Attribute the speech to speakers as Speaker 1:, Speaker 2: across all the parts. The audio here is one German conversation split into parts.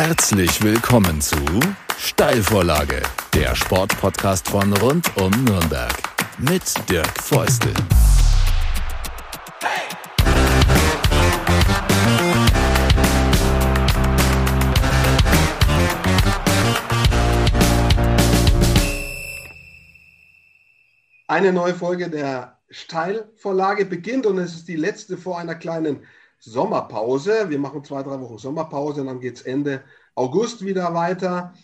Speaker 1: Herzlich willkommen zu Steilvorlage, der Sportpodcast von rund um Nürnberg mit Dirk Feustel.
Speaker 2: Eine neue Folge der Steilvorlage beginnt und es ist die letzte vor einer kleinen Sommerpause. Wir machen zwei, drei Wochen Sommerpause und dann geht es Ende August wieder weiter.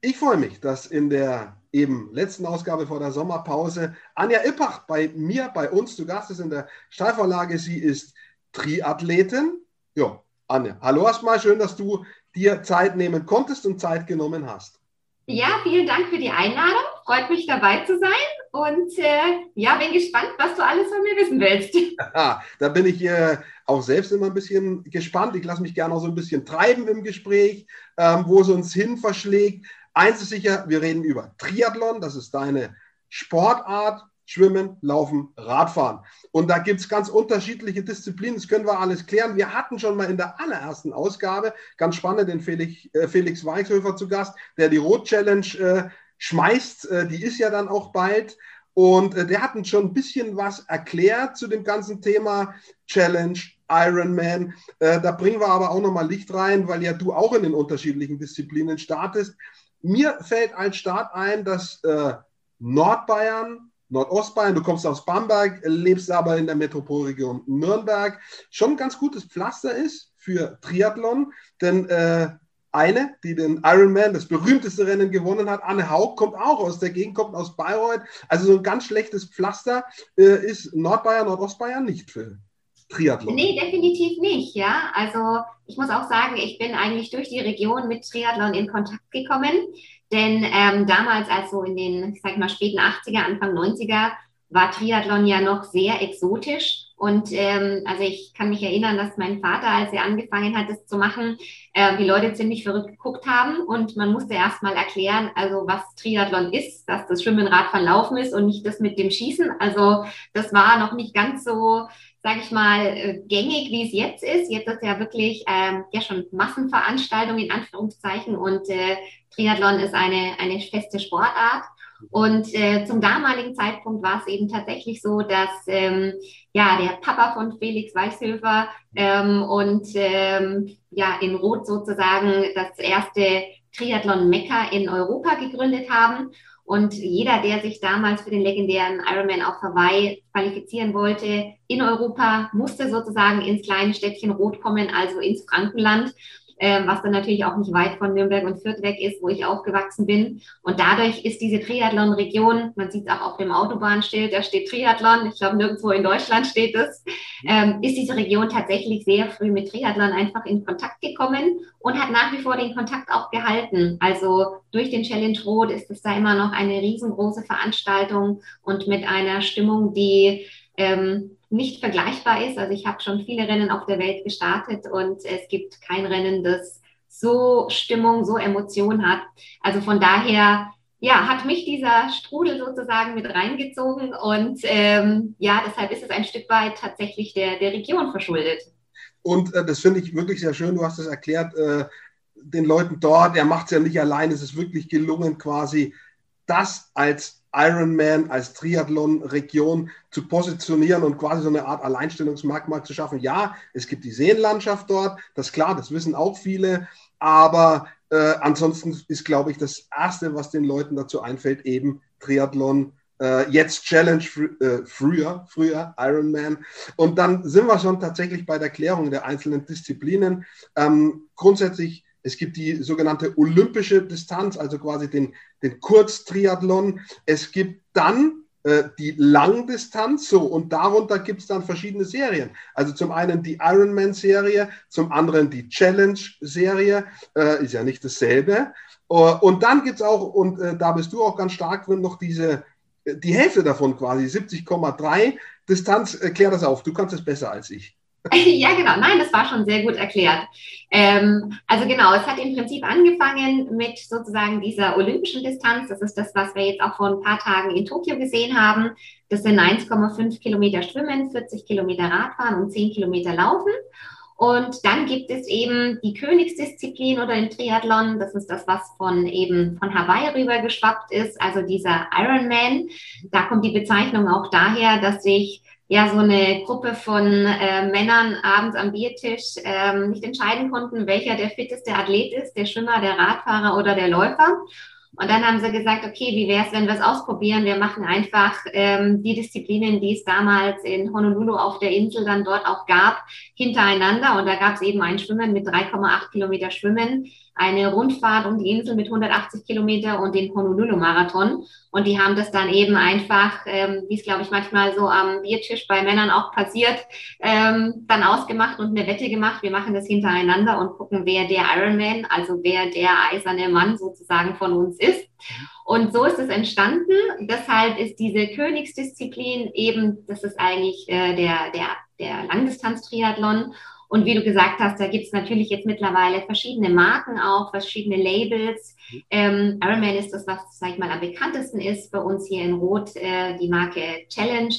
Speaker 2: Ich freue mich, dass in der eben letzten Ausgabe vor der Sommerpause Anja Ippach bei mir, bei uns zu Gast ist in der Steilvorlage. Sie ist Triathletin. Ja, Anja, hallo erstmal. Schön, dass du dir Zeit nehmen konntest und Zeit genommen hast.
Speaker 3: Ja, vielen Dank für die Einladung. Freut mich dabei zu sein und äh, ja, bin gespannt, was du alles von mir wissen willst.
Speaker 2: da bin ich äh, auch selbst immer ein bisschen gespannt. Ich lasse mich gerne auch so ein bisschen treiben im Gespräch, ähm, wo es uns hin verschlägt. Eins ist sicher, wir reden über Triathlon, das ist deine Sportart. Schwimmen, Laufen, Radfahren. Und da gibt es ganz unterschiedliche Disziplinen, das können wir alles klären. Wir hatten schon mal in der allerersten Ausgabe, ganz spannend, den Felix, äh, Felix Weichshöfer zu Gast, der die Rot-Challenge äh, schmeißt. Äh, die ist ja dann auch bald. Und äh, der hat uns schon ein bisschen was erklärt zu dem ganzen Thema Challenge, Ironman. Äh, da bringen wir aber auch nochmal Licht rein, weil ja du auch in den unterschiedlichen Disziplinen startest. Mir fällt als Start ein, dass Nordbayern Nordostbayern, du kommst aus Bamberg, lebst aber in der Metropolregion Nürnberg, schon ein ganz gutes Pflaster ist für Triathlon, denn eine, die den Ironman, das berühmteste Rennen gewonnen hat, Anne Haug, kommt auch aus der Gegend, kommt aus Bayreuth. Also so ein ganz schlechtes Pflaster äh, ist Nordbayern, Nordostbayern nicht für Triathlon.
Speaker 3: Nee, definitiv nicht, ja. Also ich muss auch sagen, ich bin eigentlich durch die Region mit Triathlon in Kontakt gekommen. Denn ähm, damals, also in den, ich sag mal, späten 80er, Anfang 90er, war Triathlon ja noch sehr exotisch. Und ähm, also ich kann mich erinnern, dass mein Vater, als er angefangen hat, das zu machen, äh, die Leute ziemlich verrückt geguckt haben. Und man musste erst mal erklären, also was Triathlon ist, dass das Schwimmen, Radfahren, Laufen ist und nicht das mit dem Schießen. Also das war noch nicht ganz so sage ich mal, äh, gängig, wie es jetzt ist. Jetzt ist ja wirklich ähm, ja schon Massenveranstaltung in Anführungszeichen und äh, Triathlon ist eine, eine feste Sportart. Und äh, zum damaligen Zeitpunkt war es eben tatsächlich so, dass ähm, ja der Papa von Felix Weichshöfer ähm, und ähm, ja in Rot sozusagen das erste Triathlon Mekka in Europa gegründet haben. Und jeder, der sich damals für den legendären Ironman auf Hawaii qualifizieren wollte in Europa, musste sozusagen ins kleine Städtchen Rot kommen, also ins Frankenland ähm, was dann natürlich auch nicht weit von Nürnberg und Fürth weg ist, wo ich aufgewachsen bin. Und dadurch ist diese Triathlon-Region, man sieht es auch auf dem Autobahnschild, da steht Triathlon, ich glaube nirgendwo in Deutschland steht es, ähm, ist diese Region tatsächlich sehr früh mit Triathlon einfach in Kontakt gekommen und hat nach wie vor den Kontakt auch gehalten. Also durch den Challenge Rot ist es da immer noch eine riesengroße Veranstaltung und mit einer Stimmung, die ähm, nicht vergleichbar ist. Also ich habe schon viele Rennen auf der Welt gestartet und es gibt kein Rennen, das so Stimmung, so Emotion hat. Also von daher, ja, hat mich dieser Strudel sozusagen mit reingezogen und ähm, ja, deshalb ist es ein Stück weit tatsächlich der, der Region verschuldet.
Speaker 2: Und äh, das finde ich wirklich sehr schön. Du hast es erklärt, äh, den Leuten dort, er macht es ja nicht allein, es ist wirklich gelungen, quasi das als Ironman, als Triathlon-Region zu positionieren und quasi so eine Art Alleinstellungsmerkmal zu schaffen. Ja, es gibt die Seenlandschaft dort, das ist klar, das wissen auch viele, aber äh, ansonsten ist, glaube ich, das Erste, was den Leuten dazu einfällt, eben Triathlon, äh, jetzt Challenge äh, früher, früher Ironman. Und dann sind wir schon tatsächlich bei der Klärung der einzelnen Disziplinen. Ähm, grundsätzlich es gibt die sogenannte olympische Distanz, also quasi den, den Kurztriathlon. Es gibt dann äh, die Langdistanz, so und darunter gibt es dann verschiedene Serien. Also zum einen die Ironman-Serie, zum anderen die Challenge-Serie, äh, ist ja nicht dasselbe. Uh, und dann gibt es auch, und äh, da bist du auch ganz stark drin, noch diese, äh, die Hälfte davon quasi, 70,3 Distanz. Äh, klär das auf, du kannst es besser als ich.
Speaker 3: ja, genau. Nein, das war schon sehr gut erklärt. Ähm, also genau, es hat im Prinzip angefangen mit sozusagen dieser olympischen Distanz. Das ist das, was wir jetzt auch vor ein paar Tagen in Tokio gesehen haben. Das sind 1,5 Kilometer Schwimmen, 40 Kilometer Radfahren und 10 Kilometer Laufen. Und dann gibt es eben die Königsdisziplin oder den Triathlon. Das ist das, was von eben von Hawaii rüber geschwappt ist, also dieser Ironman. Da kommt die Bezeichnung auch daher, dass sich ja so eine Gruppe von äh, Männern abends am Biertisch ähm, nicht entscheiden konnten, welcher der fitteste Athlet ist, der Schwimmer, der Radfahrer oder der Läufer. Und dann haben sie gesagt, okay, wie wäre es, wenn wir es ausprobieren? Wir machen einfach ähm, die Disziplinen, die es damals in Honolulu auf der Insel dann dort auch gab, hintereinander. Und da gab es eben ein Schwimmen mit 3,8 Kilometer Schwimmen, eine Rundfahrt um die Insel mit 180 Kilometer und den Honolulu-Marathon. Und die haben das dann eben einfach, ähm, wie es glaube ich manchmal so am Biertisch bei Männern auch passiert, ähm, dann ausgemacht und eine Wette gemacht. Wir machen das hintereinander und gucken, wer der Ironman, also wer der eiserne Mann sozusagen von uns ist. Und so ist es entstanden. Deshalb ist diese Königsdisziplin eben, das ist eigentlich äh, der, der, der Langdistanz-Triathlon. Und wie du gesagt hast, da gibt es natürlich jetzt mittlerweile verschiedene Marken auch, verschiedene Labels. Ähm, Ironman ist das, was, sag ich mal, am bekanntesten ist. Bei uns hier in Rot äh, die Marke Challenge.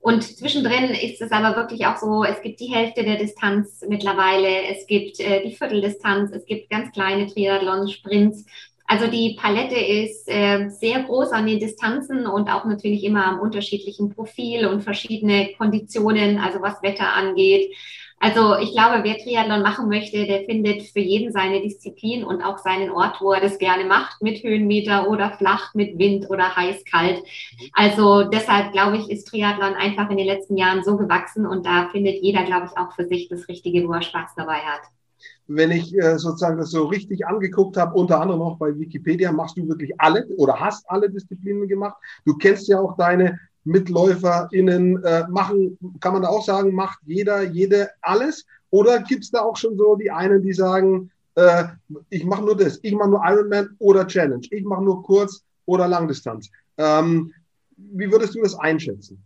Speaker 3: Und zwischendrin ist es aber wirklich auch so, es gibt die Hälfte der Distanz mittlerweile, es gibt äh, die Vierteldistanz, es gibt ganz kleine Triathlon, Sprints. Also die Palette ist äh, sehr groß an den Distanzen und auch natürlich immer am unterschiedlichen Profil und verschiedene Konditionen, also was Wetter angeht. Also ich glaube, wer Triathlon machen möchte, der findet für jeden seine Disziplin und auch seinen Ort, wo er das gerne macht, mit Höhenmeter oder flach, mit Wind oder heiß, kalt. Also deshalb glaube ich, ist Triathlon einfach in den letzten Jahren so gewachsen und da findet jeder, glaube ich, auch für sich das Richtige, wo er Spaß dabei hat
Speaker 2: wenn ich äh, sozusagen das so richtig angeguckt habe, unter anderem auch bei Wikipedia, machst du wirklich alle oder hast alle Disziplinen gemacht. Du kennst ja auch deine MitläuferInnen äh, machen, kann man da auch sagen, macht jeder, jede alles? Oder gibt es da auch schon so die einen, die sagen, äh, ich mache nur das, ich mache nur Ironman oder Challenge, ich mache nur Kurz- oder Langdistanz? Ähm, wie würdest du das einschätzen?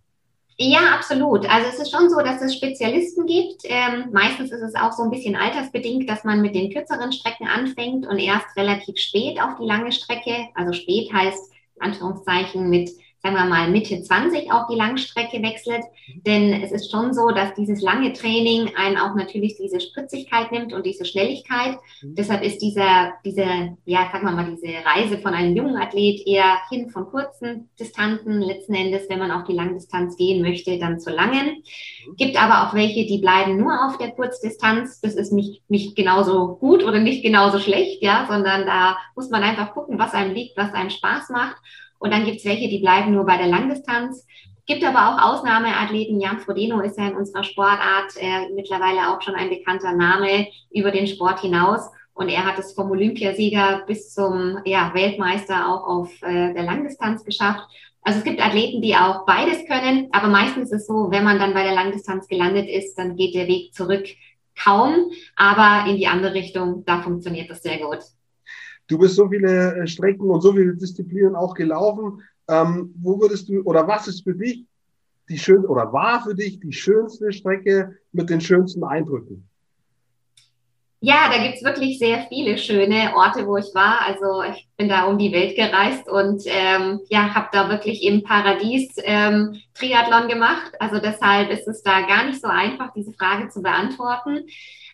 Speaker 3: Ja, absolut. Also es ist schon so, dass es Spezialisten gibt. Ähm, meistens ist es auch so ein bisschen altersbedingt, dass man mit den kürzeren Strecken anfängt und erst relativ spät auf die lange Strecke, also spät heißt Anführungszeichen mit sagen wir mal, Mitte 20 auf die Langstrecke wechselt. Denn es ist schon so, dass dieses lange Training einen auch natürlich diese Spritzigkeit nimmt und diese Schnelligkeit. Mhm. Deshalb ist dieser, diese, ja, sagen wir mal, diese Reise von einem jungen Athlet eher hin von kurzen Distanzen, letzten Endes, wenn man auf die Langdistanz gehen möchte, dann zu langen. Mhm. Gibt aber auch welche, die bleiben nur auf der Kurzdistanz. Das ist nicht, nicht genauso gut oder nicht genauso schlecht, ja, sondern da muss man einfach gucken, was einem liegt, was einem Spaß macht. Und dann gibt es welche, die bleiben nur bei der Langdistanz. Gibt aber auch Ausnahmeathleten. Jan Frodeno ist ja in unserer Sportart äh, mittlerweile auch schon ein bekannter Name über den Sport hinaus. Und er hat es vom Olympiasieger bis zum ja, Weltmeister auch auf äh, der Langdistanz geschafft. Also es gibt Athleten, die auch beides können, aber meistens ist es so, wenn man dann bei der Langdistanz gelandet ist, dann geht der Weg zurück kaum, aber in die andere Richtung, da funktioniert das sehr gut.
Speaker 2: Du bist so viele äh, Strecken und so viele Disziplinen auch gelaufen. Ähm, wo würdest du oder was ist für dich die schön oder war für dich die schönste Strecke mit den schönsten Eindrücken?
Speaker 3: Ja, da gibt's wirklich sehr viele schöne Orte, wo ich war. Also ich bin da um die Welt gereist und ähm, ja, habe da wirklich im Paradies ähm, Triathlon gemacht. Also deshalb ist es da gar nicht so einfach, diese Frage zu beantworten.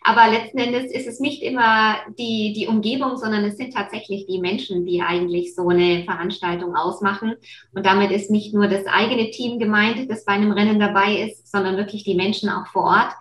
Speaker 3: Aber letzten Endes ist es nicht immer die, die Umgebung, sondern es sind tatsächlich die Menschen, die eigentlich so eine Veranstaltung ausmachen. Und damit ist nicht nur das eigene Team gemeint, das bei einem Rennen dabei ist, sondern wirklich die Menschen auch vor Ort.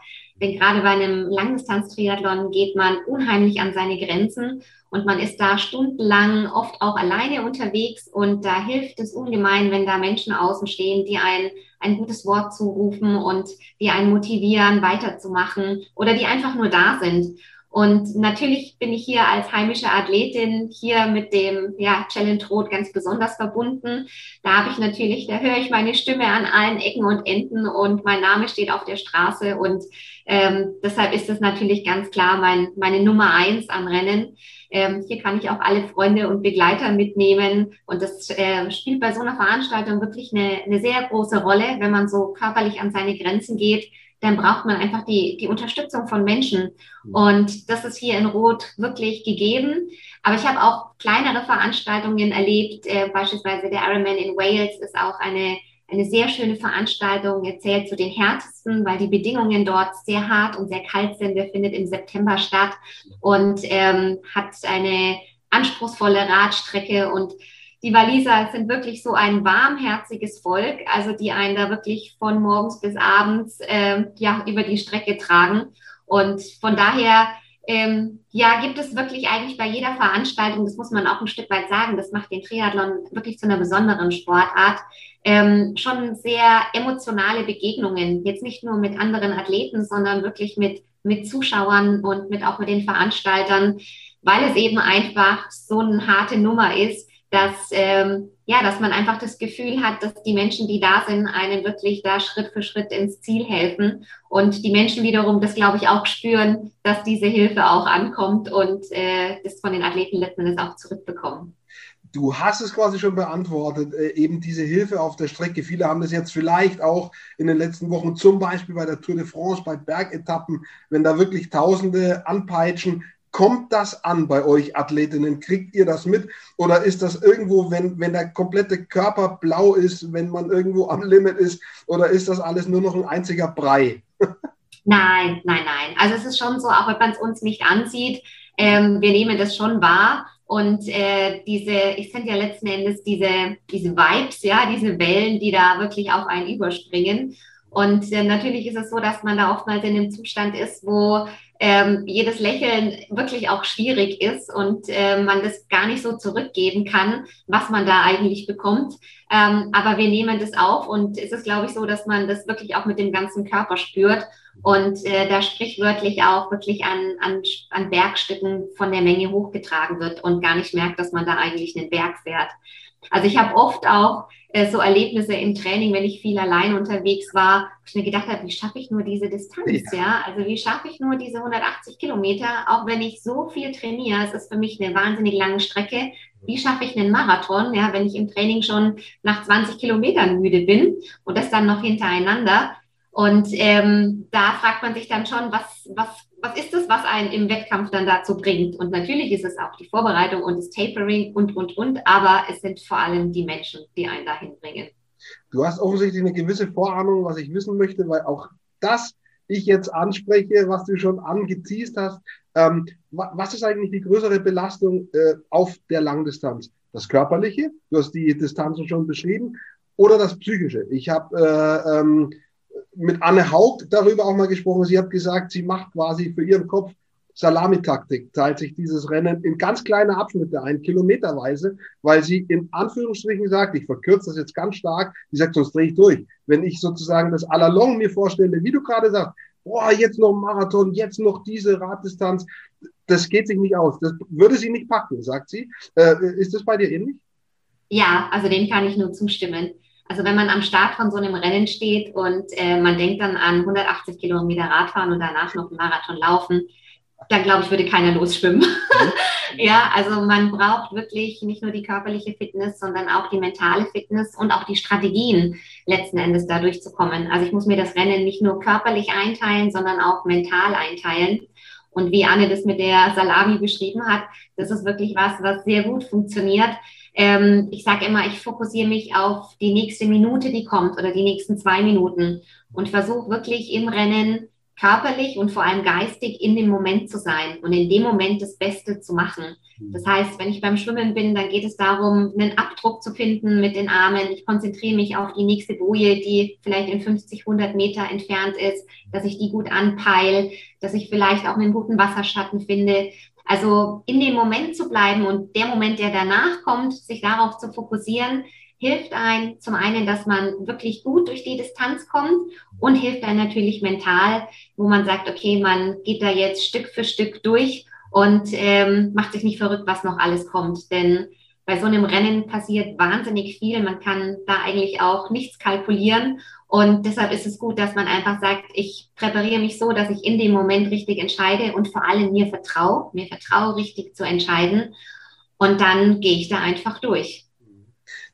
Speaker 3: Denn gerade bei einem Langdistanz-Triathlon geht man unheimlich an seine Grenzen und man ist da stundenlang oft auch alleine unterwegs und da hilft es ungemein, wenn da Menschen außen stehen, die ein, ein gutes Wort zurufen und die einen motivieren, weiterzumachen oder die einfach nur da sind. Und natürlich bin ich hier als heimische Athletin hier mit dem ja, Challenge Rot ganz besonders verbunden. Da habe ich natürlich, da höre ich meine Stimme an allen Ecken und Enden und mein Name steht auf der Straße und ähm, deshalb ist es natürlich ganz klar mein, meine Nummer eins an Rennen. Ähm, hier kann ich auch alle Freunde und Begleiter mitnehmen und das äh, spielt bei so einer Veranstaltung wirklich eine, eine sehr große Rolle, wenn man so körperlich an seine Grenzen geht dann braucht man einfach die, die Unterstützung von Menschen. Mhm. Und das ist hier in Rot wirklich gegeben. Aber ich habe auch kleinere Veranstaltungen erlebt. Äh, beispielsweise der Ironman in Wales ist auch eine, eine sehr schöne Veranstaltung. Er zählt zu den härtesten, weil die Bedingungen dort sehr hart und sehr kalt sind. Der findet im September statt und ähm, hat eine anspruchsvolle Radstrecke und die Waliser sind wirklich so ein warmherziges Volk, also die einen da wirklich von morgens bis abends äh, ja, über die Strecke tragen. Und von daher ähm, ja, gibt es wirklich eigentlich bei jeder Veranstaltung, das muss man auch ein Stück weit sagen, das macht den Triathlon wirklich zu einer besonderen Sportart, ähm, schon sehr emotionale Begegnungen. Jetzt nicht nur mit anderen Athleten, sondern wirklich mit, mit Zuschauern und mit auch mit den Veranstaltern, weil es eben einfach so eine harte Nummer ist, dass, ähm, ja, dass man einfach das Gefühl hat, dass die Menschen, die da sind, einem wirklich da Schritt für Schritt ins Ziel helfen. Und die Menschen wiederum das, glaube ich, auch spüren, dass diese Hilfe auch ankommt und äh, das von den Athleten letzten Endes auch zurückbekommen.
Speaker 2: Du hast es quasi schon beantwortet, äh, eben diese Hilfe auf der Strecke. Viele haben das jetzt vielleicht auch in den letzten Wochen, zum Beispiel bei der Tour de France, bei Bergetappen, wenn da wirklich Tausende anpeitschen, Kommt das an bei euch Athletinnen? Kriegt ihr das mit? Oder ist das irgendwo, wenn, wenn der komplette Körper blau ist, wenn man irgendwo am Limit ist? Oder ist das alles nur noch ein einziger Brei?
Speaker 3: Nein, nein, nein. Also es ist schon so, auch wenn man es uns nicht ansieht, ähm, wir nehmen das schon wahr. Und äh, diese, ich finde ja letzten Endes diese, diese Vibes, ja, diese Wellen, die da wirklich auf einen überspringen. Und äh, natürlich ist es so, dass man da oftmals in einem Zustand ist, wo ähm, jedes Lächeln wirklich auch schwierig ist und äh, man das gar nicht so zurückgeben kann, was man da eigentlich bekommt. Ähm, aber wir nehmen das auf und es ist, glaube ich, so, dass man das wirklich auch mit dem ganzen Körper spürt und äh, da sprichwörtlich auch wirklich an, an, an Bergstücken von der Menge hochgetragen wird und gar nicht merkt, dass man da eigentlich einen Berg fährt. Also ich habe oft auch äh, so Erlebnisse im Training, wenn ich viel allein unterwegs war, wo ich mir gedacht habe, wie schaffe ich nur diese Distanz, ja. ja? Also wie schaffe ich nur diese 180 Kilometer, auch wenn ich so viel trainiere, es ist für mich eine wahnsinnig lange Strecke. Wie schaffe ich einen Marathon, ja, wenn ich im Training schon nach 20 Kilometern müde bin und das dann noch hintereinander? Und ähm, da fragt man sich dann schon, was, was was ist es, was einen im Wettkampf dann dazu bringt? Und natürlich ist es auch die Vorbereitung und das Tapering und, und, und, aber es sind vor allem die Menschen, die einen dahin bringen.
Speaker 2: Du hast offensichtlich eine gewisse Vorahnung, was ich wissen möchte, weil auch das ich jetzt anspreche, was du schon angeteased hast. Ähm, was ist eigentlich die größere Belastung äh, auf der Langdistanz? Das Körperliche, du hast die Distanzen schon beschrieben, oder das Psychische? Ich habe äh, ähm, mit Anne Haug darüber auch mal gesprochen. Sie hat gesagt, sie macht quasi für ihren Kopf Salamitaktik, teilt sich dieses Rennen in ganz kleine Abschnitte ein, kilometerweise, weil sie in Anführungsstrichen sagt, ich verkürze das jetzt ganz stark, die sagt, sonst drehe ich durch. Wenn ich sozusagen das à la long mir vorstelle, wie du gerade sagst, boah, jetzt noch Marathon, jetzt noch diese Raddistanz, das geht sich nicht aus. Das würde sie nicht packen, sagt sie. Äh, ist das bei dir ähnlich?
Speaker 3: Ja, also dem kann ich nur zustimmen. Also wenn man am Start von so einem Rennen steht und äh, man denkt dann an 180 Kilometer Radfahren und danach noch einen Marathon laufen, dann glaube ich, würde keiner losschwimmen. Mhm. ja, also man braucht wirklich nicht nur die körperliche Fitness, sondern auch die mentale Fitness und auch die Strategien letzten Endes da durchzukommen. Also ich muss mir das Rennen nicht nur körperlich einteilen, sondern auch mental einteilen. Und wie Anne das mit der Salami beschrieben hat, das ist wirklich was, was sehr gut funktioniert. Ähm, ich sage immer, ich fokussiere mich auf die nächste Minute, die kommt oder die nächsten zwei Minuten und versuche wirklich im Rennen körperlich und vor allem geistig in dem Moment zu sein und in dem Moment das Beste zu machen. Das heißt, wenn ich beim Schwimmen bin, dann geht es darum, einen Abdruck zu finden mit den Armen. Ich konzentriere mich auf die nächste Boje, die vielleicht in 50, 100 Meter entfernt ist, dass ich die gut anpeile, dass ich vielleicht auch einen guten Wasserschatten finde. Also in dem Moment zu bleiben und der Moment, der danach kommt, sich darauf zu fokussieren, hilft ein zum einen, dass man wirklich gut durch die Distanz kommt und hilft einem natürlich mental, wo man sagt, okay, man geht da jetzt Stück für Stück durch und ähm, macht sich nicht verrückt, was noch alles kommt. Denn bei so einem Rennen passiert wahnsinnig viel. Man kann da eigentlich auch nichts kalkulieren. Und deshalb ist es gut, dass man einfach sagt, ich präpariere mich so, dass ich in dem Moment richtig entscheide und vor allem mir vertraue, mir vertraue, richtig zu entscheiden. Und dann gehe ich da einfach durch.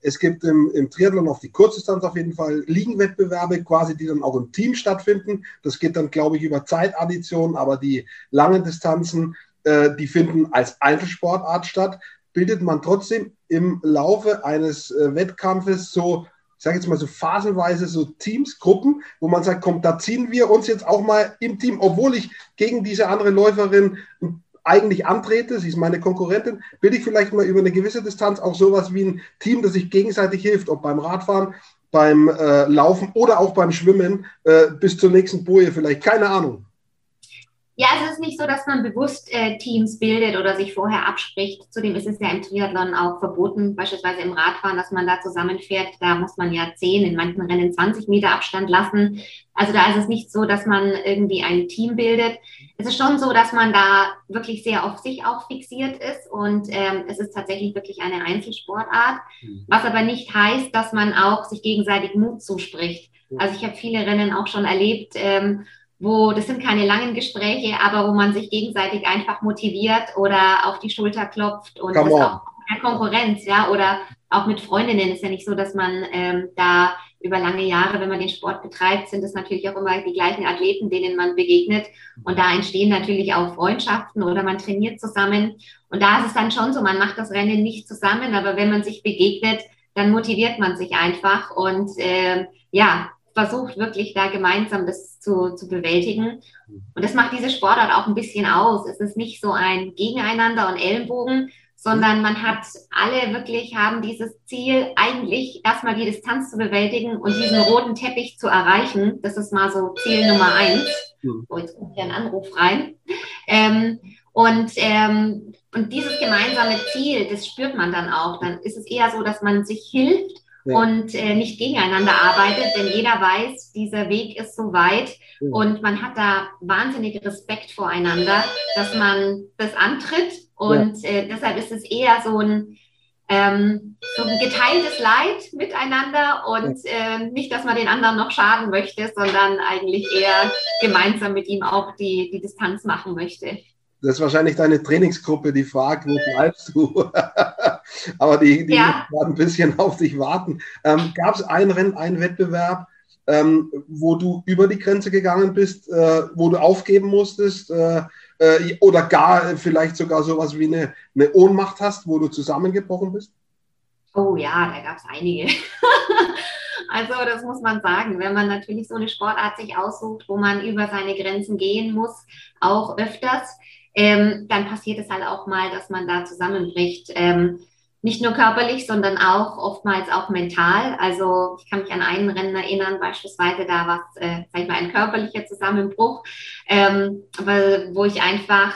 Speaker 2: Es gibt im, im Triathlon auf die Kurzdistanz auf jeden Fall Liegenwettbewerbe, quasi, die dann auch im Team stattfinden. Das geht dann, glaube ich, über Zeitaddition, aber die langen Distanzen, äh, die finden als Einzelsportart statt bildet man trotzdem im Laufe eines äh, Wettkampfes so ich sage jetzt mal so phasenweise so Teams, Gruppen, wo man sagt, komm, da ziehen wir uns jetzt auch mal im Team, obwohl ich gegen diese andere Läuferin eigentlich antrete, sie ist meine Konkurrentin, will ich vielleicht mal über eine gewisse Distanz auch sowas wie ein Team, das sich gegenseitig hilft, ob beim Radfahren, beim äh, Laufen oder auch beim Schwimmen äh, bis zur nächsten Boje vielleicht, keine Ahnung.
Speaker 3: Ja, es ist nicht so, dass man bewusst äh, Teams bildet oder sich vorher abspricht. Zudem ist es ja im Triathlon auch verboten, beispielsweise im Radfahren, dass man da zusammenfährt. Da muss man ja 10, in manchen Rennen 20 Meter Abstand lassen. Also da ist es nicht so, dass man irgendwie ein Team bildet. Es ist schon so, dass man da wirklich sehr auf sich auch fixiert ist und ähm, es ist tatsächlich wirklich eine Einzelsportart, mhm. was aber nicht heißt, dass man auch sich gegenseitig Mut zuspricht. Also ich habe viele Rennen auch schon erlebt, ähm, wo das sind keine langen Gespräche, aber wo man sich gegenseitig einfach motiviert oder auf die Schulter klopft und Come das on. auch keine Konkurrenz, ja, oder auch mit Freundinnen ist ja nicht so, dass man ähm, da über lange Jahre, wenn man den Sport betreibt, sind es natürlich auch immer die gleichen Athleten, denen man begegnet. Und da entstehen natürlich auch Freundschaften oder man trainiert zusammen. Und da ist es dann schon so, man macht das Rennen nicht zusammen, aber wenn man sich begegnet, dann motiviert man sich einfach. Und äh, ja, versucht wirklich da gemeinsam das zu, zu bewältigen. Und das macht diese Sportart auch ein bisschen aus. Es ist nicht so ein Gegeneinander und Ellenbogen, sondern man hat alle wirklich haben dieses Ziel, eigentlich erstmal die Distanz zu bewältigen und diesen roten Teppich zu erreichen. Das ist mal so Ziel Nummer eins. So, jetzt kommt hier ein Anruf rein. Ähm, und, ähm, und dieses gemeinsame Ziel, das spürt man dann auch. Dann ist es eher so, dass man sich hilft ja. und äh, nicht gegeneinander arbeitet, denn jeder weiß, dieser Weg ist so weit ja. und man hat da wahnsinnig Respekt voreinander, dass man das antritt und äh, deshalb ist es eher so ein, ähm, so ein geteiltes Leid miteinander und äh, nicht, dass man den anderen noch schaden möchte, sondern eigentlich eher gemeinsam mit ihm auch die, die Distanz machen möchte.
Speaker 2: Das ist wahrscheinlich deine Trainingsgruppe, die fragt, wo bleibst du? Aber die, die ja. ein bisschen auf dich warten. Ähm, Gab es ein Rennen, einen Wettbewerb, ähm, wo du über die Grenze gegangen bist, äh, wo du aufgeben musstest äh, äh, oder gar vielleicht sogar sowas wie eine, eine Ohnmacht hast, wo du zusammengebrochen bist?
Speaker 3: Oh ja, da gab es einige. also das muss man sagen, wenn man natürlich so eine Sportart sich aussucht, wo man über seine Grenzen gehen muss, auch öfters, ähm, dann passiert es halt auch mal, dass man da zusammenbricht. Ähm, nicht nur körperlich, sondern auch oftmals auch mental. Also ich kann mich an einen Rennen erinnern, beispielsweise da war es, äh, sag ich mal, ein körperlicher Zusammenbruch, ähm, weil, wo ich einfach,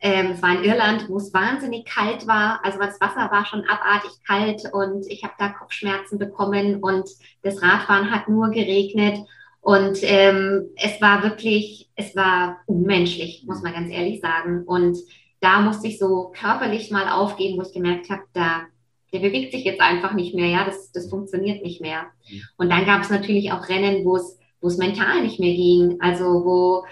Speaker 3: ähm, es war in Irland, wo es wahnsinnig kalt war. Also das Wasser war schon abartig kalt und ich habe da Kopfschmerzen bekommen und das Radfahren hat nur geregnet. Und ähm, es war wirklich, es war unmenschlich, muss man ganz ehrlich sagen. Und da musste ich so körperlich mal aufgeben, wo ich gemerkt habe, da, der bewegt sich jetzt einfach nicht mehr, ja, das, das funktioniert nicht mehr. Und dann gab es natürlich auch Rennen, wo es, wo es mental nicht mehr ging, also wo,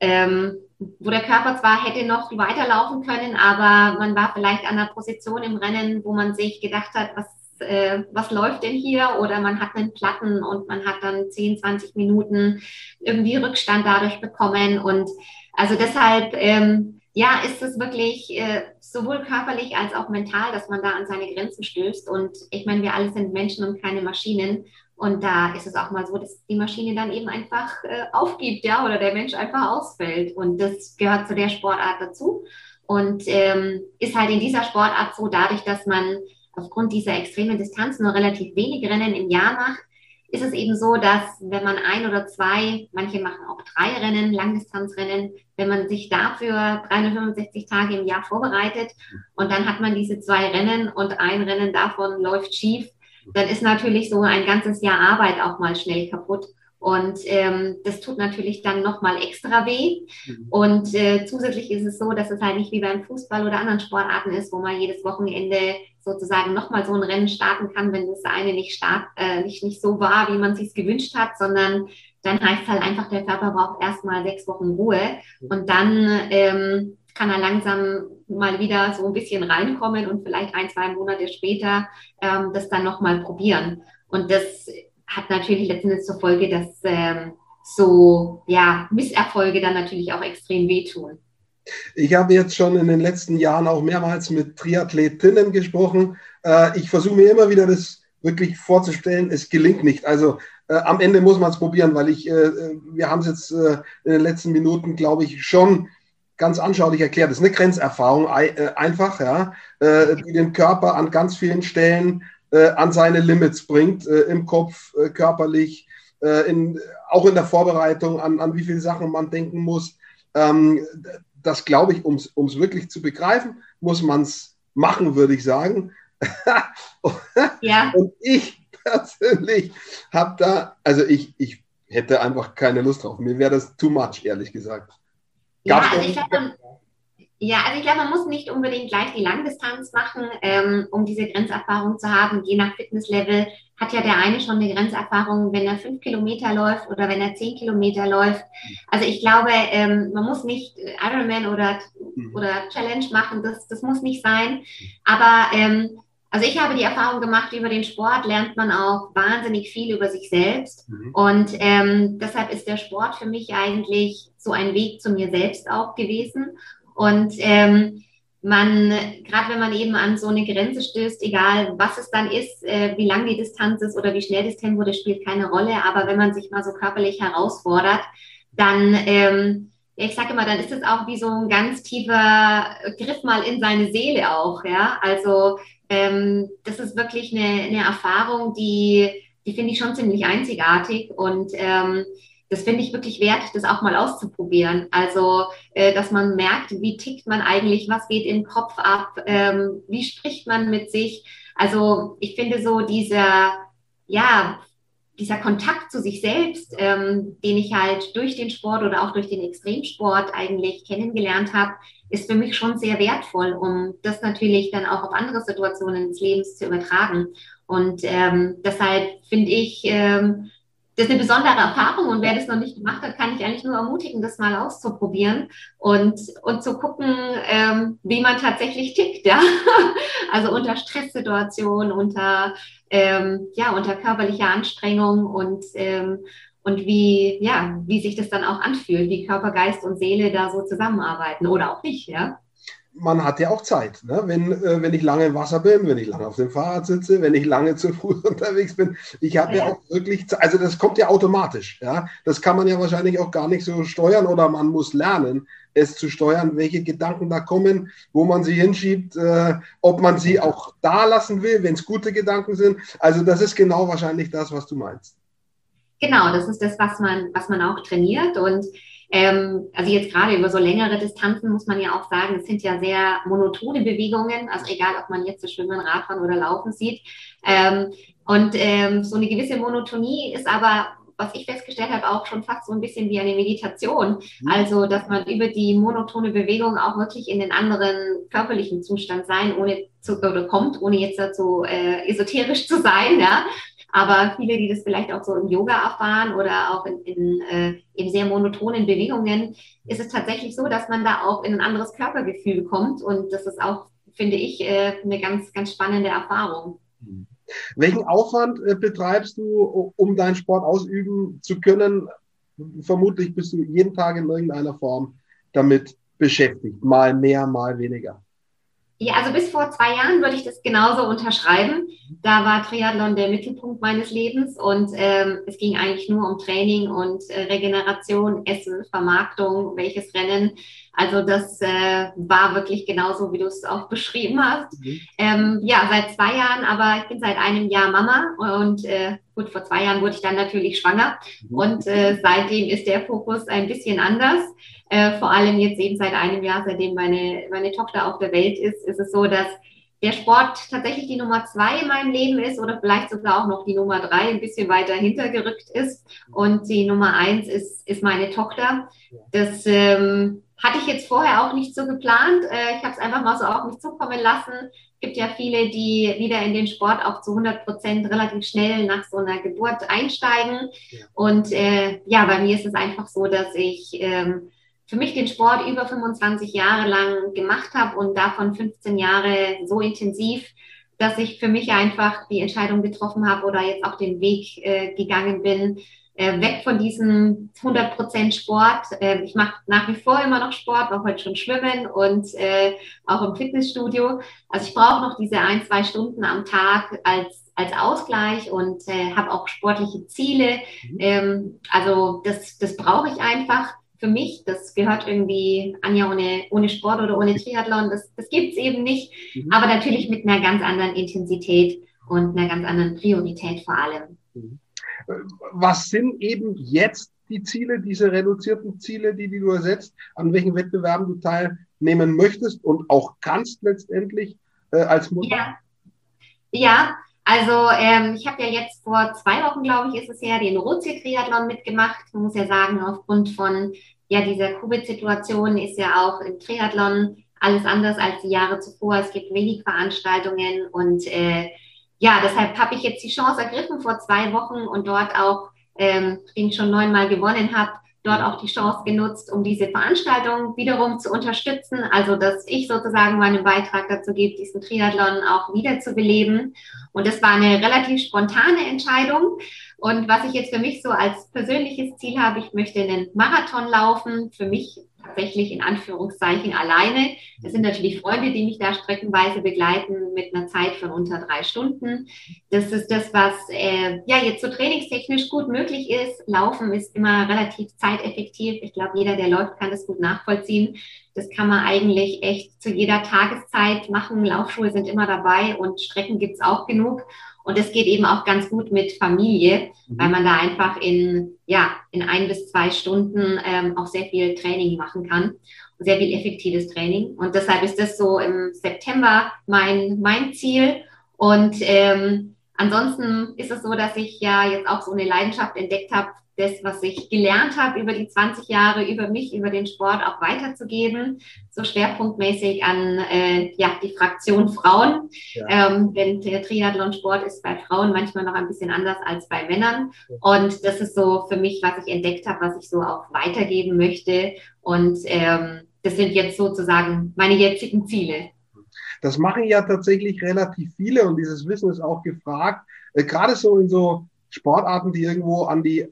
Speaker 3: ähm, wo der Körper zwar hätte noch weiterlaufen können, aber man war vielleicht an einer Position im Rennen, wo man sich gedacht hat, was äh, was läuft denn hier? Oder man hat einen Platten und man hat dann 10, 20 Minuten irgendwie Rückstand dadurch bekommen. Und also deshalb, ähm, ja, ist es wirklich äh, sowohl körperlich als auch mental, dass man da an seine Grenzen stößt. Und ich meine, wir alle sind Menschen und keine Maschinen. Und da ist es auch mal so, dass die Maschine dann eben einfach äh, aufgibt, ja, oder der Mensch einfach ausfällt. Und das gehört zu der Sportart dazu. Und ähm, ist halt in dieser Sportart so, dadurch, dass man aufgrund dieser extremen Distanz nur relativ wenig Rennen im Jahr macht, ist es eben so, dass wenn man ein oder zwei, manche machen auch drei Rennen, Langdistanzrennen, wenn man sich dafür 365 Tage im Jahr vorbereitet und dann hat man diese zwei Rennen und ein Rennen davon läuft schief, dann ist natürlich so ein ganzes Jahr Arbeit auch mal schnell kaputt. Und ähm, das tut natürlich dann nochmal extra weh. Mhm. Und äh, zusätzlich ist es so, dass es halt nicht wie beim Fußball oder anderen Sportarten ist, wo man jedes Wochenende sozusagen nochmal so ein Rennen starten kann, wenn das eine nicht, start, äh, nicht, nicht so war, wie man es sich gewünscht hat, sondern dann heißt halt einfach, der Körper braucht erstmal sechs Wochen Ruhe und dann ähm, kann er langsam mal wieder so ein bisschen reinkommen und vielleicht ein, zwei Monate später ähm, das dann nochmal probieren. Und das hat natürlich letztendlich zur Folge, dass ähm, so ja, Misserfolge dann natürlich auch extrem wehtun.
Speaker 2: Ich habe jetzt schon in den letzten Jahren auch mehrmals mit Triathletinnen gesprochen. Äh, ich versuche mir immer wieder das wirklich vorzustellen, es gelingt nicht. Also äh, am Ende muss man es probieren, weil ich, äh, wir haben es jetzt äh, in den letzten Minuten, glaube ich, schon ganz anschaulich erklärt. Das ist eine Grenzerfahrung, äh, einfach, ja, äh, die den Körper an ganz vielen Stellen äh, an seine Limits bringt, im Kopf, körperlich, in, auch in der Vorbereitung, an, an wie viele Sachen man denken muss. Ähm, das glaube ich, um es wirklich zu begreifen, muss man es machen, würde ich sagen. ja. Und ich persönlich habe da, also ich, ich hätte einfach keine Lust drauf. Mir wäre das too much, ehrlich gesagt.
Speaker 3: ja, also ich glaube, ja, also ich glaube, man muss nicht unbedingt gleich die Langdistanz machen, ähm, um diese Grenzerfahrung zu haben. Je nach Fitnesslevel hat ja der eine schon eine Grenzerfahrung, wenn er fünf Kilometer läuft oder wenn er zehn Kilometer läuft. Also ich glaube, ähm, man muss nicht Ironman oder, mhm. oder Challenge machen, das, das muss nicht sein. Aber ähm, also ich habe die Erfahrung gemacht, über den Sport lernt man auch wahnsinnig viel über sich selbst. Mhm. Und ähm, deshalb ist der Sport für mich eigentlich so ein Weg zu mir selbst auch gewesen. Und ähm, man, gerade wenn man eben an so eine Grenze stößt, egal was es dann ist, äh, wie lang die Distanz ist oder wie schnell das Tempo, das spielt keine Rolle. Aber wenn man sich mal so körperlich herausfordert, dann, ähm, ich sage immer, dann ist es auch wie so ein ganz tiefer Griff mal in seine Seele auch. Ja, also ähm, das ist wirklich eine, eine Erfahrung, die, die finde ich schon ziemlich einzigartig und ähm, das finde ich wirklich wert, das auch mal auszuprobieren. Also, äh, dass man merkt, wie tickt man eigentlich, was geht im Kopf ab, ähm, wie spricht man mit sich. Also, ich finde so dieser, ja, dieser Kontakt zu sich selbst, ähm, den ich halt durch den Sport oder auch durch den Extremsport eigentlich kennengelernt habe, ist für mich schon sehr wertvoll, um das natürlich dann auch auf andere Situationen des Lebens zu übertragen. Und ähm, deshalb finde ich, ähm, das ist eine besondere Erfahrung und wer das noch nicht gemacht hat, kann ich eigentlich nur ermutigen, das mal auszuprobieren und, und zu gucken, ähm, wie man tatsächlich tickt, ja. Also unter Stresssituationen, unter, ähm, ja, unter körperlicher Anstrengung und, ähm, und wie, ja, wie sich das dann auch anfühlt, wie Körper, Geist und Seele da so zusammenarbeiten oder auch nicht, ja
Speaker 2: man hat ja auch Zeit. Ne? Wenn, äh, wenn ich lange im Wasser bin, wenn ich lange auf dem Fahrrad sitze, wenn ich lange zu Fuß unterwegs bin. Ich habe ja. ja. auch wirklich, Zeit. also das kommt ja automatisch. Ja? Das kann man ja wahrscheinlich auch gar nicht so steuern oder man muss lernen, es zu steuern, welche Gedanken da kommen, wo man sie hinschiebt, äh, ob man sie auch da lassen will, wenn es gute Gedanken sind. Also das ist genau wahrscheinlich das, was du meinst.
Speaker 3: Genau, das ist das, was man, was man auch trainiert. Und ähm, also jetzt gerade über so längere Distanzen muss man ja auch sagen, es sind ja sehr monotone Bewegungen, also egal, ob man jetzt so Schwimmen, Radfahren oder Laufen sieht. Ähm, und ähm, so eine gewisse Monotonie ist aber was ich festgestellt habe, auch schon fast so ein bisschen wie eine Meditation. Mhm. Also, dass man über die monotone Bewegung auch wirklich in den anderen körperlichen Zustand sein, ohne zu, oder kommt, ohne jetzt dazu äh, esoterisch zu sein, ja. Aber viele, die das vielleicht auch so im Yoga erfahren oder auch in, in, äh, in sehr monotonen Bewegungen, ist es tatsächlich so, dass man da auch in ein anderes Körpergefühl kommt. Und das ist auch, finde ich, äh, eine ganz, ganz spannende Erfahrung.
Speaker 2: Mhm. Welchen Aufwand äh, betreibst du, um deinen Sport ausüben zu können? Vermutlich bist du jeden Tag in irgendeiner Form damit beschäftigt, mal mehr, mal weniger.
Speaker 3: Ja, also bis vor zwei Jahren würde ich das genauso unterschreiben. Da war Triathlon der Mittelpunkt meines Lebens und ähm, es ging eigentlich nur um Training und äh, Regeneration, Essen, Vermarktung, welches Rennen. Also das äh, war wirklich genauso, wie du es auch beschrieben hast. Mhm. Ähm, ja, seit zwei Jahren, aber ich bin seit einem Jahr Mama und äh, gut, vor zwei Jahren wurde ich dann natürlich schwanger mhm. und äh, seitdem ist der Fokus ein bisschen anders. Äh, vor allem jetzt eben seit einem Jahr, seitdem meine, meine Tochter auf der Welt ist, ist es so, dass der Sport tatsächlich die Nummer zwei in meinem Leben ist oder vielleicht sogar auch noch die Nummer drei ein bisschen weiter hintergerückt ist. Und die Nummer eins ist, ist meine Tochter. Das ähm, hatte ich jetzt vorher auch nicht so geplant. Äh, ich habe es einfach mal so auf mich zukommen lassen. Es gibt ja viele, die wieder in den Sport auch zu 100 Prozent relativ schnell nach so einer Geburt einsteigen. Ja. Und äh, ja, bei mir ist es einfach so, dass ich ähm, für mich den Sport über 25 Jahre lang gemacht habe und davon 15 Jahre so intensiv, dass ich für mich einfach die Entscheidung getroffen habe oder jetzt auch den Weg äh, gegangen bin, äh, weg von diesem 100% Sport. Äh, ich mache nach wie vor immer noch Sport, war heute schon schwimmen und äh, auch im Fitnessstudio. Also ich brauche noch diese ein, zwei Stunden am Tag als, als Ausgleich und äh, habe auch sportliche Ziele. Mhm. Ähm, also das, das brauche ich einfach für mich. Das gehört irgendwie, Anja, ohne, ohne Sport oder ohne Triathlon, das, das gibt's eben nicht. Mhm. Aber natürlich mit einer ganz anderen Intensität und einer ganz anderen Priorität vor allem. Mhm.
Speaker 2: Was sind eben jetzt die Ziele, diese reduzierten Ziele, die, die du ersetzt, an welchen Wettbewerben du teilnehmen möchtest und auch kannst letztendlich äh, als Mutter?
Speaker 3: Ja, ja also ähm, ich habe ja jetzt vor zwei Wochen, glaube ich, ist es ja den Ruhrziel-Triathlon mitgemacht. Man muss ja sagen, aufgrund von ja dieser Covid-Situation ist ja auch im Triathlon alles anders als die Jahre zuvor. Es gibt wenig Veranstaltungen und äh, ja, deshalb habe ich jetzt die Chance ergriffen vor zwei Wochen und dort auch, ähm, den ich schon neunmal gewonnen habe, dort auch die Chance genutzt, um diese Veranstaltung wiederum zu unterstützen. Also, dass ich sozusagen meinen Beitrag dazu gebe, diesen Triathlon auch wieder zu beleben. Und das war eine relativ spontane Entscheidung. Und was ich jetzt für mich so als persönliches Ziel habe, ich möchte einen Marathon laufen. Für mich tatsächlich in Anführungszeichen alleine. Es sind natürlich Freunde, die mich da streckenweise begleiten mit einer Zeit von unter drei Stunden. Das ist das, was äh, ja jetzt so trainingstechnisch gut möglich ist. Laufen ist immer relativ zeiteffektiv. Ich glaube, jeder, der läuft, kann das gut nachvollziehen. Das kann man eigentlich echt zu jeder Tageszeit machen. Laufschuhe sind immer dabei und Strecken gibt's auch genug. Und es geht eben auch ganz gut mit Familie, mhm. weil man da einfach in, ja, in ein bis zwei Stunden ähm, auch sehr viel Training machen kann. Sehr viel effektives Training. Und deshalb ist das so im September mein, mein Ziel. Und ähm, ansonsten ist es so, dass ich ja jetzt auch so eine Leidenschaft entdeckt habe das, was ich gelernt habe über die 20 Jahre, über mich, über den Sport auch weiterzugeben, so schwerpunktmäßig an äh, ja, die Fraktion Frauen. Ja. Ähm, denn der Triathlon-Sport ist bei Frauen manchmal noch ein bisschen anders als bei Männern. Und das ist so für mich, was ich entdeckt habe, was ich so auch weitergeben möchte. Und ähm, das sind jetzt sozusagen meine jetzigen Ziele.
Speaker 2: Das machen ja tatsächlich relativ viele und dieses Wissen ist auch gefragt. Äh, gerade so in so Sportarten, die irgendwo an die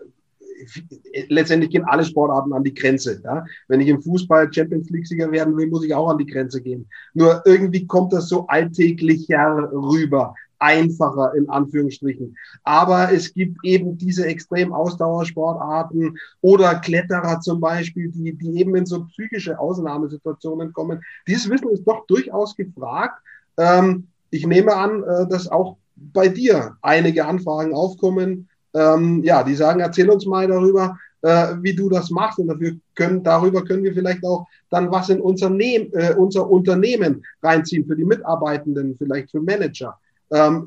Speaker 2: letztendlich gehen alle Sportarten an die Grenze. Ja? Wenn ich im Fußball Champions League-Sieger werden will, muss ich auch an die Grenze gehen. Nur irgendwie kommt das so alltäglicher rüber einfacher in Anführungsstrichen. Aber es gibt eben diese extrem Ausdauersportarten oder Kletterer zum Beispiel, die, die eben in so psychische Ausnahmesituationen kommen. Dieses Wissen ist doch durchaus gefragt. Ähm, ich nehme an, äh, dass auch bei dir einige Anfragen aufkommen, ähm, ja, die sagen, erzähl uns mal darüber, äh, wie du das machst und dafür können, darüber können wir vielleicht auch dann was in unser, ne äh, unser Unternehmen reinziehen, für die Mitarbeitenden, vielleicht für Manager. Ähm,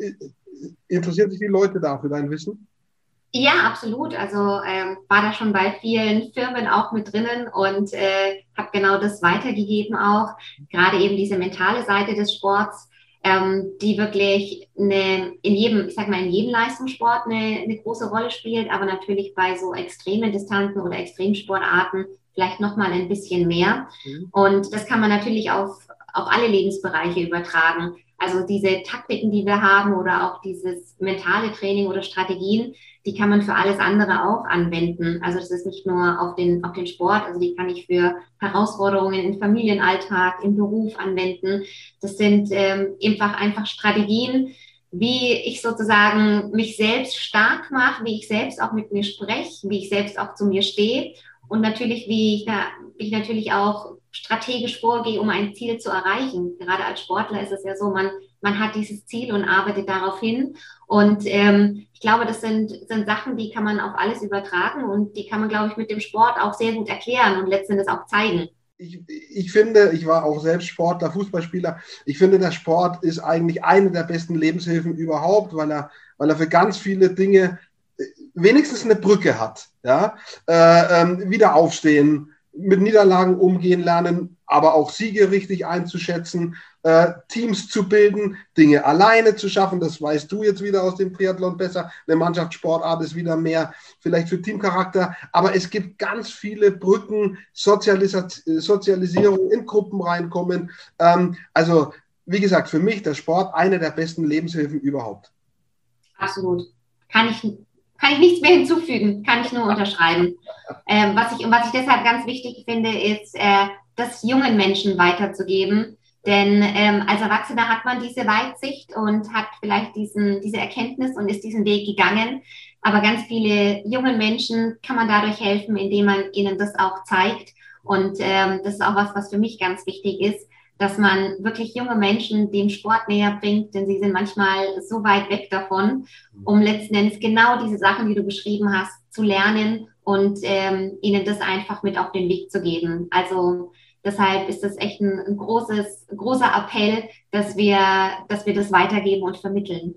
Speaker 2: interessieren sich die Leute da für dein Wissen?
Speaker 3: Ja, absolut. Also ähm, war da schon bei vielen Firmen auch mit drinnen und äh, habe genau das weitergegeben auch. Gerade eben diese mentale Seite des Sports ähm, die wirklich eine, in jedem, ich sag mal, in jedem Leistungssport eine, eine große Rolle spielt, aber natürlich bei so extremen Distanzen oder Extremsportarten vielleicht nochmal ein bisschen mehr. Mhm. Und das kann man natürlich auf, auf alle Lebensbereiche übertragen. Also diese Taktiken, die wir haben oder auch dieses mentale Training oder Strategien, die kann man für alles andere auch anwenden. Also das ist nicht nur auf den, auf den Sport, also die kann ich für Herausforderungen im Familienalltag, im Beruf anwenden. Das sind ähm, einfach, einfach Strategien, wie ich sozusagen mich selbst stark mache, wie ich selbst auch mit mir spreche, wie ich selbst auch zu mir stehe und natürlich, wie ich, wie ich natürlich auch strategisch vorgehe, um ein Ziel zu erreichen. Gerade als Sportler ist es ja so, man, man hat dieses Ziel und arbeitet darauf hin. Und ähm, ich glaube, das sind, sind Sachen, die kann man auf alles übertragen und die kann man, glaube ich, mit dem Sport auch sehr gut erklären und letztendlich auch zeigen.
Speaker 2: Ich, ich, finde, ich war auch selbst Sportler, Fußballspieler. Ich finde, der Sport ist eigentlich eine der besten Lebenshilfen überhaupt, weil er, weil er für ganz viele Dinge äh, wenigstens eine Brücke hat. Ja? Äh, ähm, wieder aufstehen, mit Niederlagen umgehen lernen, aber auch Siege richtig einzuschätzen, äh, Teams zu bilden, Dinge alleine zu schaffen. Das weißt du jetzt wieder aus dem Triathlon besser. Eine Mannschaftssportart ist wieder mehr vielleicht für Teamcharakter. Aber es gibt ganz viele Brücken, Sozialisa Sozialisierung in Gruppen reinkommen. Ähm, also, wie gesagt, für mich der Sport eine der besten Lebenshilfen überhaupt.
Speaker 3: Absolut. Kann ich kann ich nichts mehr hinzufügen, kann ich nur unterschreiben. Ähm, was ich, und was ich deshalb ganz wichtig finde, ist, äh, das jungen Menschen weiterzugeben. Denn ähm, als Erwachsener hat man diese Weitsicht und hat vielleicht diesen, diese Erkenntnis und ist diesen Weg gegangen. Aber ganz viele jungen Menschen kann man dadurch helfen, indem man ihnen das auch zeigt. Und ähm, das ist auch was, was für mich ganz wichtig ist, dass man wirklich junge Menschen den Sport näher bringt, denn sie sind manchmal so weit weg davon, um letzten Endes genau diese Sachen, die du beschrieben hast, zu lernen und ähm, ihnen das einfach mit auf den Weg zu geben. Also deshalb ist das echt ein, ein großes, großer Appell, dass wir, dass wir das weitergeben und vermitteln.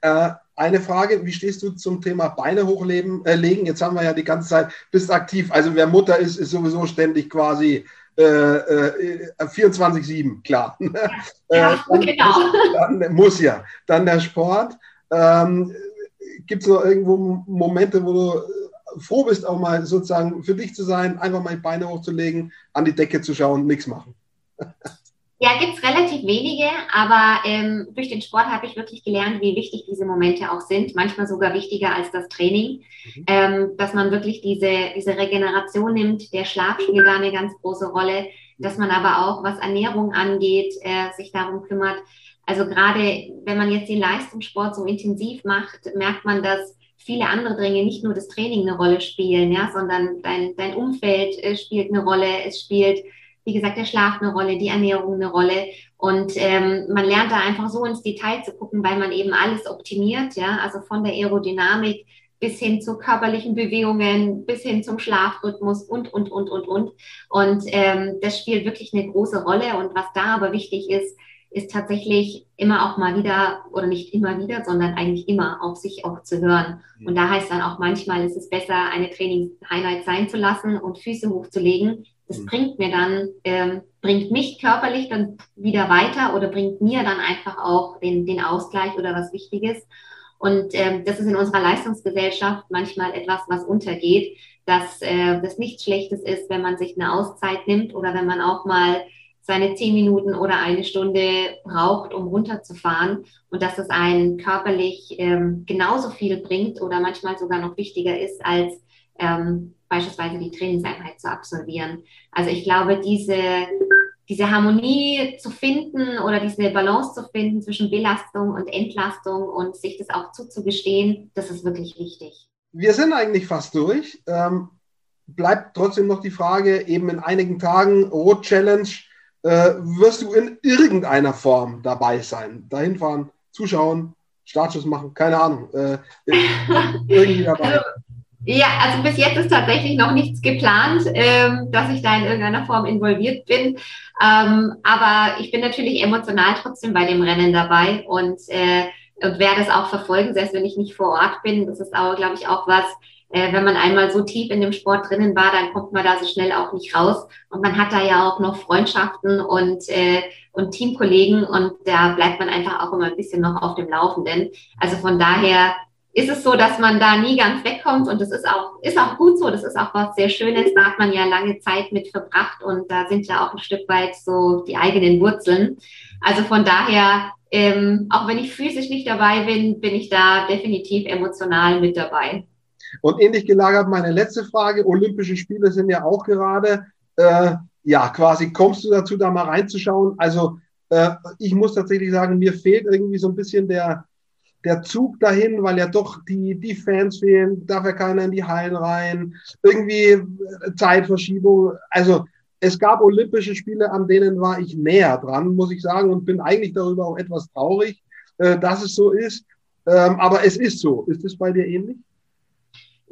Speaker 2: Äh, eine Frage, wie stehst du zum Thema Beine hochlegen? Äh? Jetzt haben wir ja die ganze Zeit, bist aktiv. Also wer Mutter ist, ist sowieso ständig quasi äh, äh, 24-7, klar.
Speaker 3: Ja, äh, dann, genau.
Speaker 2: Dann, muss ja. Dann der Sport. Ähm, Gibt es noch irgendwo Momente, wo du froh bist, auch mal sozusagen für dich zu sein, einfach mal die Beine hochzulegen, an die Decke zu schauen, nichts machen?
Speaker 3: Ja, gibt es relativ wenige, aber ähm, durch den Sport habe ich wirklich gelernt, wie wichtig diese Momente auch sind, manchmal sogar wichtiger als das Training, mhm. ähm, dass man wirklich diese, diese Regeneration nimmt. Der Schlaf spielt da eine ganz große Rolle, dass man aber auch, was Ernährung angeht, äh, sich darum kümmert. Also gerade wenn man jetzt den Leistungssport so intensiv macht, merkt man, dass viele andere Dinge, nicht nur das Training eine Rolle spielen, ja, sondern dein, dein Umfeld äh, spielt eine Rolle, es spielt wie gesagt, der Schlaf eine Rolle, die Ernährung eine Rolle. Und ähm, man lernt da einfach so ins Detail zu gucken, weil man eben alles optimiert, ja, also von der Aerodynamik bis hin zu körperlichen Bewegungen, bis hin zum Schlafrhythmus und, und, und, und, und. Und ähm, das spielt wirklich eine große Rolle. Und was da aber wichtig ist, ist tatsächlich immer auch mal wieder, oder nicht immer wieder, sondern eigentlich immer auf sich auch zu hören. Und da heißt dann auch manchmal, ist es besser, eine Trainingseinheit sein zu lassen und Füße hochzulegen, das bringt mir dann, ähm, bringt mich körperlich dann wieder weiter oder bringt mir dann einfach auch den, den Ausgleich oder was Wichtiges. Und ähm, das ist in unserer Leistungsgesellschaft manchmal etwas, was untergeht, dass äh, das nichts Schlechtes ist, wenn man sich eine Auszeit nimmt oder wenn man auch mal seine zehn Minuten oder eine Stunde braucht, um runterzufahren und dass es einen körperlich ähm, genauso viel bringt oder manchmal sogar noch wichtiger ist als ähm, beispielsweise die Trainingseinheit zu absolvieren. Also ich glaube, diese, diese Harmonie zu finden oder diese Balance zu finden zwischen Belastung und Entlastung und sich das auch zuzugestehen, das ist wirklich wichtig.
Speaker 2: Wir sind eigentlich fast durch. Ähm, bleibt trotzdem noch die Frage, eben in einigen Tagen Rot Challenge, äh, wirst du in irgendeiner Form dabei sein? Dahin fahren, zuschauen, Startschuss machen, keine Ahnung. Äh,
Speaker 3: irgendwie dabei. Ja, also bis jetzt ist tatsächlich noch nichts geplant, ähm, dass ich da in irgendeiner Form involviert bin. Ähm, aber ich bin natürlich emotional trotzdem bei dem Rennen dabei und, äh, und werde es auch verfolgen, selbst wenn ich nicht vor Ort bin. Das ist aber, glaube ich, auch was, äh, wenn man einmal so tief in dem Sport drinnen war, dann kommt man da so schnell auch nicht raus. Und man hat da ja auch noch Freundschaften und, äh, und Teamkollegen und da bleibt man einfach auch immer ein bisschen noch auf dem Laufenden. Also von daher ist es so, dass man da nie ganz wegkommt und das ist auch, ist auch gut so, das ist auch was sehr Schönes, da hat man ja lange Zeit mit verbracht und da sind ja auch ein Stück weit so die eigenen Wurzeln. Also von daher, ähm, auch wenn ich physisch nicht dabei bin, bin ich da definitiv emotional mit dabei.
Speaker 2: Und ähnlich gelagert meine letzte Frage, Olympische Spiele sind ja auch gerade, äh, ja, quasi kommst du dazu, da mal reinzuschauen? Also äh, ich muss tatsächlich sagen, mir fehlt irgendwie so ein bisschen der, der Zug dahin, weil ja doch die, die Fans fehlen, darf ja keiner in die Hallen rein, irgendwie äh, Zeitverschiebung. Also es gab Olympische Spiele, an denen war ich näher dran, muss ich sagen, und bin eigentlich darüber auch etwas traurig, äh, dass es so ist. Ähm, aber es ist so. Ist es bei dir ähnlich?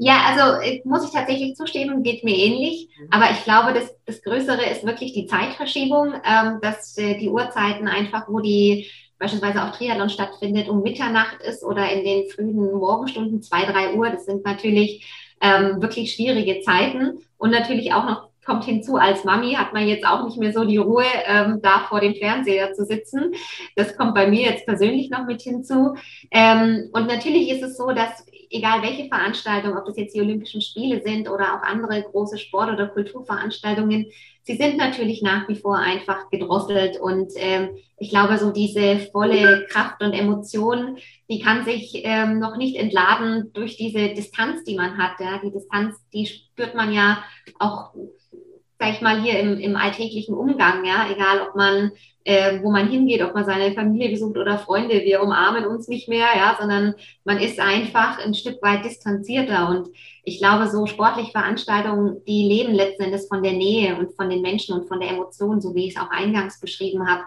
Speaker 3: Ja, also muss ich tatsächlich zustimmen, geht mir ähnlich. Aber ich glaube, das, das Größere ist wirklich die Zeitverschiebung, ähm, dass äh, die Uhrzeiten einfach, wo die beispielsweise auch Triathlon stattfindet, um Mitternacht ist oder in den frühen Morgenstunden, zwei, drei Uhr. Das sind natürlich ähm, wirklich schwierige Zeiten. Und natürlich auch noch kommt hinzu, als Mami hat man jetzt auch nicht mehr so die Ruhe, ähm, da vor dem Fernseher zu sitzen. Das kommt bei mir jetzt persönlich noch mit hinzu. Ähm, und natürlich ist es so, dass egal welche Veranstaltung, ob das jetzt die Olympischen Spiele sind oder auch andere große Sport- oder Kulturveranstaltungen, sie sind natürlich nach wie vor einfach gedrosselt und ähm, ich glaube, so diese volle Kraft und Emotion, die kann sich ähm, noch nicht entladen durch diese Distanz, die man hat. Ja? Die Distanz, die spürt man ja auch sag ich mal, hier im, im alltäglichen Umgang, ja, egal ob man, äh, wo man hingeht, ob man seine Familie besucht oder Freunde, wir umarmen uns nicht mehr, ja, sondern man ist einfach ein Stück weit distanzierter. Und ich glaube, so sportliche Veranstaltungen, die leben letzten Endes von der Nähe und von den Menschen und von der Emotion, so wie ich es auch eingangs beschrieben habe.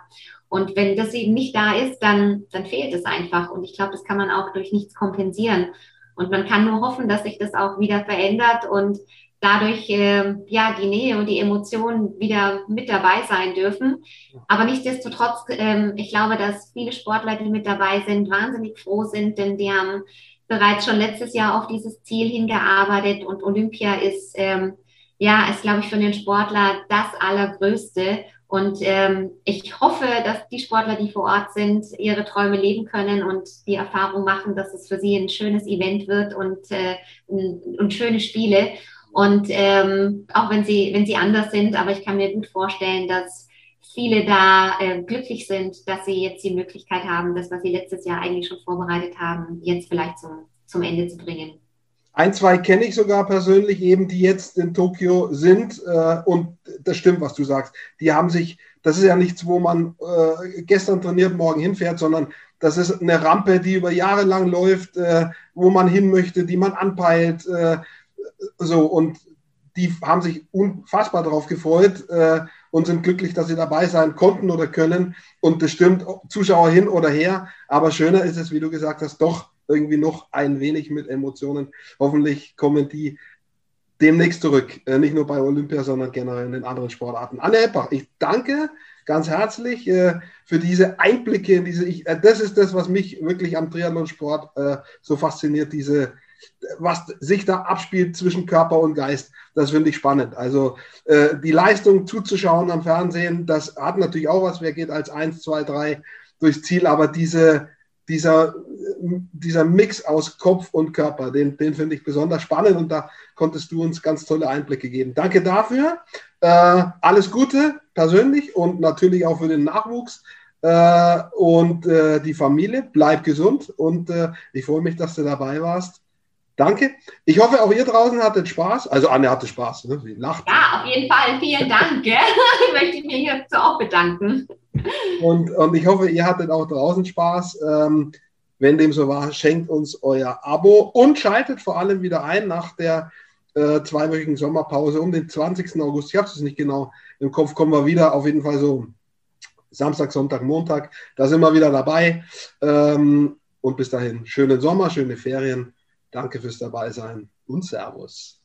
Speaker 3: Und wenn das eben nicht da ist, dann, dann fehlt es einfach. Und ich glaube, das kann man auch durch nichts kompensieren. Und man kann nur hoffen, dass sich das auch wieder verändert und dadurch äh, ja die Nähe und die Emotionen wieder mit dabei sein dürfen. Aber nichtsdestotrotz, ähm, ich glaube, dass viele Sportler, die mit dabei sind, wahnsinnig froh sind, denn die haben bereits schon letztes Jahr auf dieses Ziel hingearbeitet und Olympia ist ähm, ja, ist glaube ich für den Sportler das allergrößte. Und ähm, ich hoffe, dass die Sportler, die vor Ort sind, ihre Träume leben können und die Erfahrung machen, dass es für sie ein schönes Event wird und, äh, und schöne Spiele. Und ähm, auch wenn sie, wenn sie anders sind, aber ich kann mir gut vorstellen, dass viele da äh, glücklich sind, dass sie jetzt die Möglichkeit haben, das, was sie letztes Jahr eigentlich schon vorbereitet haben, jetzt vielleicht zum, zum Ende zu bringen.
Speaker 2: Ein, zwei kenne ich sogar persönlich, eben die jetzt in Tokio sind. Äh, und das stimmt, was du sagst. Die haben sich, das ist ja nichts, wo man äh, gestern trainiert, morgen hinfährt, sondern das ist eine Rampe, die über Jahre lang läuft, äh, wo man hin möchte, die man anpeilt. So, und die haben sich unfassbar darauf gefreut äh, und sind glücklich, dass sie dabei sein konnten oder können. Und das stimmt, Zuschauer hin oder her. Aber schöner ist es, wie du gesagt hast, doch irgendwie noch ein wenig mit Emotionen. Hoffentlich kommen die demnächst zurück. Äh, nicht nur bei Olympia, sondern generell in den anderen Sportarten. Anne Eppach, ich danke ganz herzlich äh, für diese Einblicke in diese. Ich, äh, das ist das, was mich wirklich am Triathlonsport äh, so fasziniert, diese was sich da abspielt zwischen Körper und Geist. Das finde ich spannend. Also äh, die Leistung zuzuschauen am Fernsehen, das hat natürlich auch was. Wer geht als 1, 2, 3 durchs Ziel, aber diese, dieser, dieser Mix aus Kopf und Körper, den, den finde ich besonders spannend und da konntest du uns ganz tolle Einblicke geben. Danke dafür. Äh, alles Gute persönlich und natürlich auch für den Nachwuchs. Äh, und äh, die Familie, bleib gesund und äh, ich freue mich, dass du dabei warst. Danke. Ich hoffe, auch ihr draußen hattet Spaß. Also Anne hatte Spaß. Ne?
Speaker 3: Sie lacht. Ja, auf jeden Fall. Vielen Dank. ich möchte mich hierzu auch bedanken.
Speaker 2: Und, und ich hoffe, ihr hattet auch draußen Spaß. Ähm, wenn dem so war, schenkt uns euer Abo und schaltet vor allem wieder ein nach der äh, zweiwöchigen Sommerpause um den 20. August. Ich habe es nicht genau im Kopf, kommen wir wieder. Auf jeden Fall so Samstag, Sonntag, Montag. Da sind wir wieder dabei. Ähm, und bis dahin, schönen Sommer, schöne Ferien. Danke fürs Dabeisein und Servus.